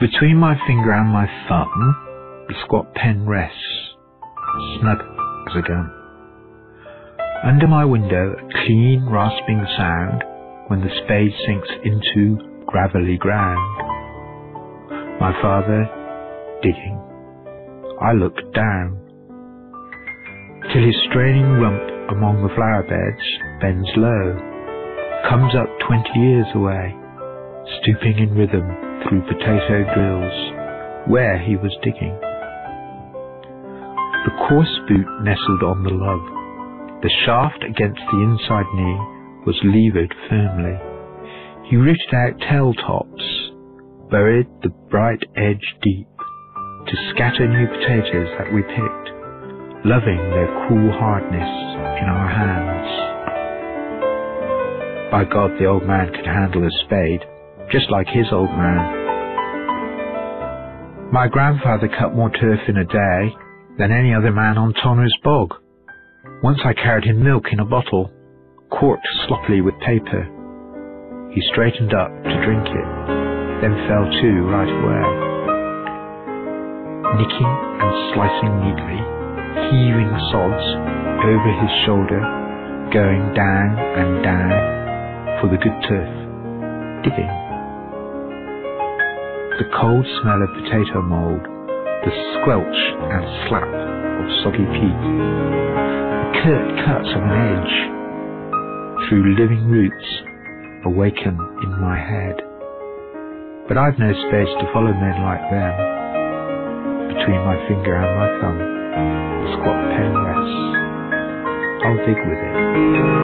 Between my finger and my thumb, the squat pen rests, snug as a gun. Under my window, a clean, rasping sound when the spade sinks into gravelly ground. My father digging. I look down, till his straining rump among the flower beds bends low, comes up twenty years away, stooping in rhythm through potato drills, where he was digging. The coarse boot nestled on the lug. The shaft against the inside knee was levered firmly. He rooted out tail tops, buried the bright edge deep, to scatter new potatoes that we picked, loving their cool hardness in our hands. By God, the old man could handle a spade, just like his old man. My grandfather cut more turf in a day than any other man on Toner's bog. Once I carried him milk in a bottle, corked sloppily with paper. He straightened up to drink it, then fell to right away. Nicking and slicing neatly, heaving sods over his shoulder, going down and down for the good turf, digging. The cold smell of potato mould, the squelch and slap of soggy peat, the curt cuts of an edge through living roots awaken in my head. But I've no space to follow men like them. Between my finger and my thumb, the squat pen rests. I'll dig with it.